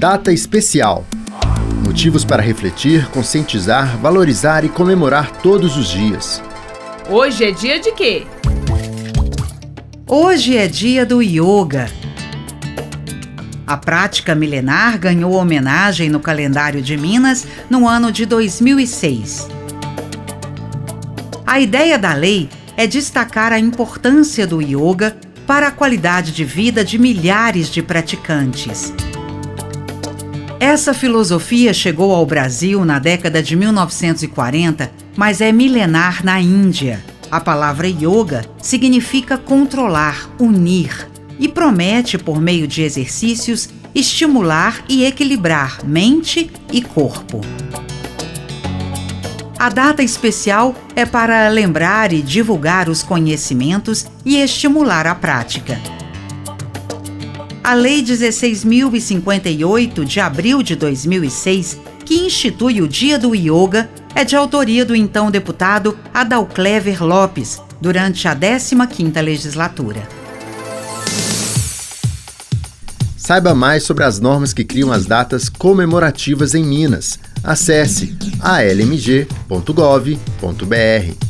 Data especial. Motivos para refletir, conscientizar, valorizar e comemorar todos os dias. Hoje é dia de quê? Hoje é dia do yoga. A prática milenar ganhou homenagem no calendário de Minas no ano de 2006. A ideia da lei é destacar a importância do yoga para a qualidade de vida de milhares de praticantes. Essa filosofia chegou ao Brasil na década de 1940, mas é milenar na Índia. A palavra yoga significa controlar, unir e promete, por meio de exercícios, estimular e equilibrar mente e corpo. A data especial é para lembrar e divulgar os conhecimentos e estimular a prática. A Lei 16.058 de abril de 2006, que institui o Dia do Yoga, é de autoria do então deputado Adalclever Lopes, durante a 15ª legislatura. Saiba mais sobre as normas que criam as datas comemorativas em Minas. Acesse almg.gov.br.